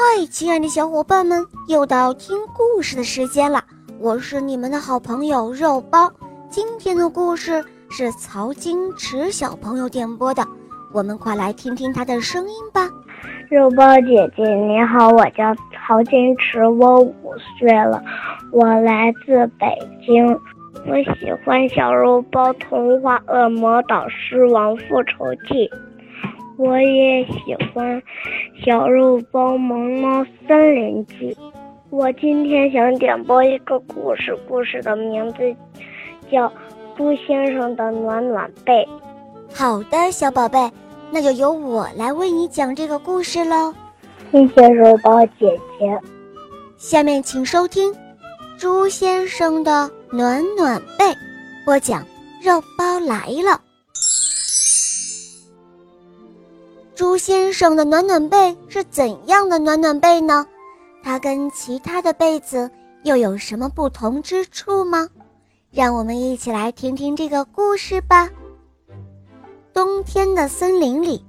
嗨，亲爱的小伙伴们，又到听故事的时间了。我是你们的好朋友肉包。今天的故事是曹金池小朋友点播的，我们快来听听他的声音吧。肉包姐姐你好，我叫曹金池，我五岁了，我来自北京，我喜欢小肉包童话《恶魔岛狮王复仇记》。我也喜欢《小肉包萌猫三连记》。我今天想点播一个故事，故事的名字叫《猪先生的暖暖被》。好的，小宝贝，那就由我来为你讲这个故事喽。谢谢肉包姐姐。下面请收听《猪先生的暖暖被》，播讲肉包来了。猪先生的暖暖被是怎样的暖暖被呢？它跟其他的被子又有什么不同之处吗？让我们一起来听听这个故事吧。冬天的森林里，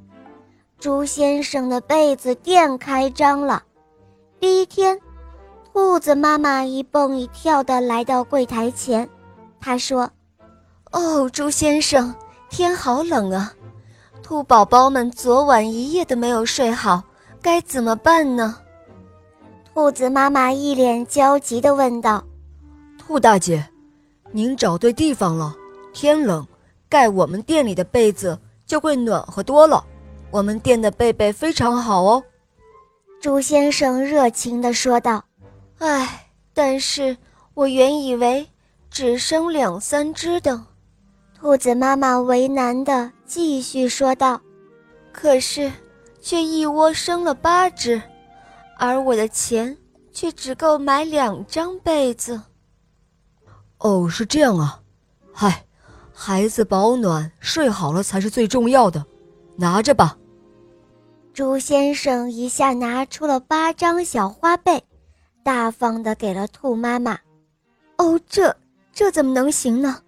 猪先生的被子店开张了。第一天，兔子妈妈一蹦一跳地来到柜台前，她说：“哦，猪先生，天好冷啊。”兔宝宝们昨晚一夜都没有睡好，该怎么办呢？兔子妈妈一脸焦急地问道：“兔大姐，您找对地方了。天冷，盖我们店里的被子就会暖和多了。我们店的被被非常好哦。”朱先生热情地说道：“唉，但是我原以为只生两三只的。”兔子妈妈为难地继续说道：“可是，却一窝生了八只，而我的钱却只够买两张被子。”哦，是这样啊，嗨，孩子保暖睡好了才是最重要的，拿着吧。猪先生一下拿出了八张小花被，大方的给了兔妈妈。哦，这这怎么能行呢？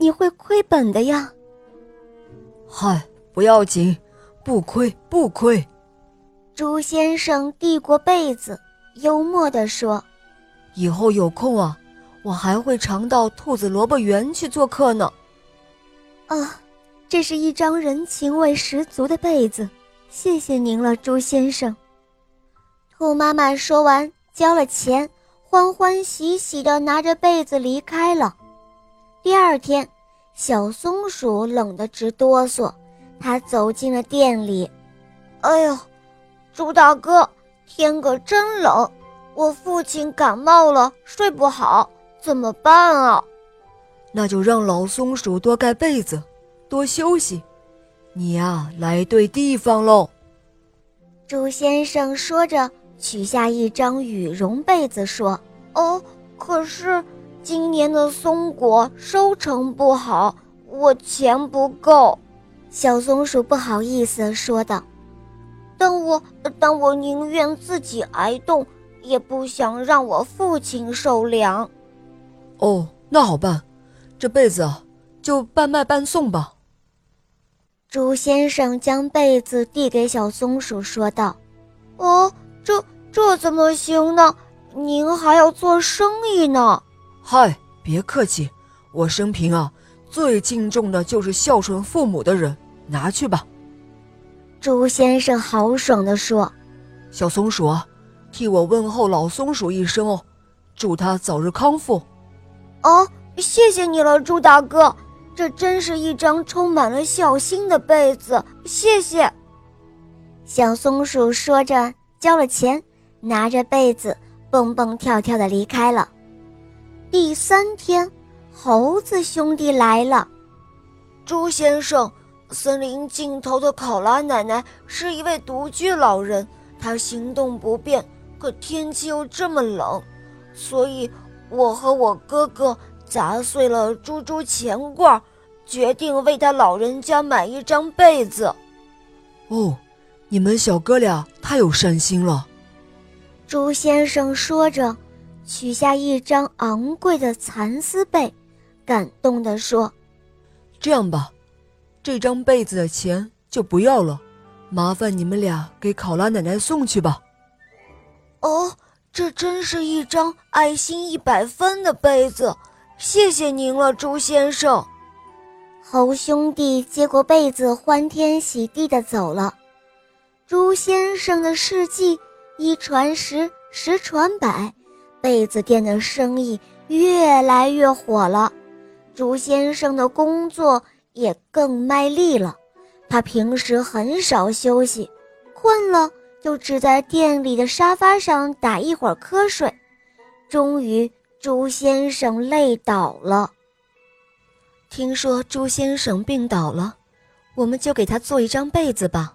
你会亏本的呀！嗨，不要紧，不亏不亏。朱先生递过被子，幽默地说：“以后有空啊，我还会常到兔子萝卜园去做客呢。”啊，这是一张人情味十足的被子，谢谢您了，朱先生。兔妈妈说完，交了钱，欢欢喜喜地拿着被子离开了。第二天，小松鼠冷得直哆嗦，它走进了店里。哎呦，猪大哥，天可真冷，我父亲感冒了，睡不好，怎么办啊？那就让老松鼠多盖被子，多休息。你呀，来对地方喽。猪先生说着，取下一张羽绒被子，说：“哦，可是……”今年的松果收成不好，我钱不够。小松鼠不好意思说道：“但我但我宁愿自己挨冻，也不想让我父亲受凉。”哦，那好办，这被子就半卖半送吧。猪先生将被子递给小松鼠，说道：“哦，这这怎么行呢？您还要做生意呢。”嗨，别客气，我生平啊最敬重的就是孝顺父母的人，拿去吧。朱先生豪爽地说：“小松鼠啊，替我问候老松鼠一声哦，祝他早日康复。”哦，谢谢你了，朱大哥，这真是一张充满了孝心的被子，谢谢。小松鼠说着，交了钱，拿着被子蹦蹦跳跳的离开了。第三天，猴子兄弟来了。猪先生，森林尽头的考拉奶奶是一位独居老人，她行动不便，可天气又这么冷，所以我和我哥哥砸碎了猪猪钱罐，决定为他老人家买一张被子。哦，你们小哥俩太有善心了。猪先生说着。取下一张昂贵的蚕丝被，感动地说：“这样吧，这张被子的钱就不要了，麻烦你们俩给考拉奶奶送去吧。”哦，这真是一张爱心一百分的被子，谢谢您了，朱先生。猴兄弟接过被子，欢天喜地地走了。朱先生的事迹一传十，十传百，被子店的生意越来越火了。朱先生的工作也更卖力了。他平时很少休息，困了就只在店里的沙发上打一会儿瞌睡。终于，朱先生累倒了。听说朱先生病倒了，我们就给他做一张被子吧。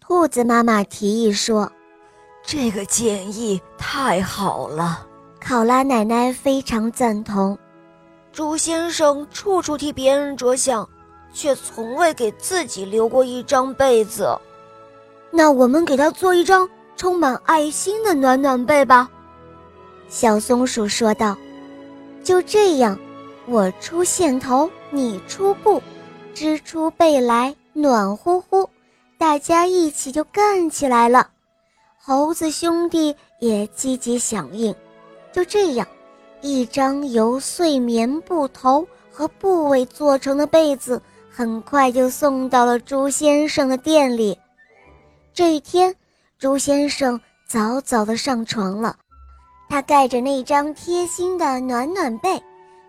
兔子妈妈提议说：“这个建议太好了。”考拉奶奶非常赞同。猪先生处处替别人着想，却从未给自己留过一张被子。那我们给他做一张充满爱心的暖暖被吧。”小松鼠说道。“就这样，我出线头，你出布，织出被来，暖乎乎。”大家一起就干起来了，猴子兄弟也积极响应。就这样，一张由碎棉布头和布尾做成的被子，很快就送到了猪先生的店里。这一天，猪先生早早的上床了，他盖着那张贴心的暖暖被，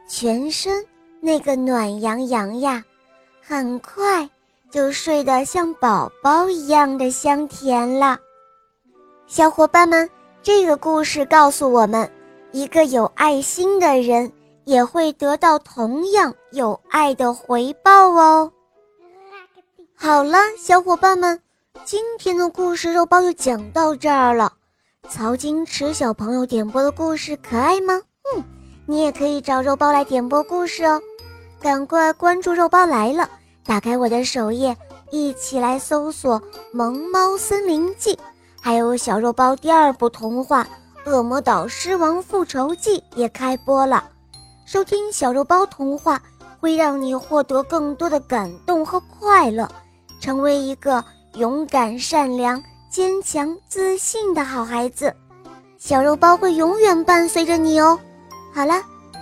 全身那个暖洋洋呀，很快。就睡得像宝宝一样的香甜了，小伙伴们，这个故事告诉我们，一个有爱心的人也会得到同样有爱的回报哦。好了，小伙伴们，今天的故事肉包就讲到这儿了。曹金池小朋友点播的故事可爱吗？嗯，你也可以找肉包来点播故事哦，赶快关注肉包来了。打开我的首页，一起来搜索《萌猫森林记》，还有小肉包第二部童话《恶魔岛狮王复仇记》也开播了。收听小肉包童话会让你获得更多的感动和快乐，成为一个勇敢、善良、坚强、自信的好孩子。小肉包会永远伴随着你哦。好了，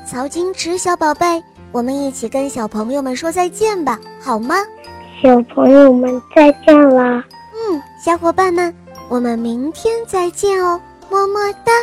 曹金池小宝贝。我们一起跟小朋友们说再见吧，好吗？小朋友们再见啦！嗯，小伙伴们，我们明天再见哦，么么哒。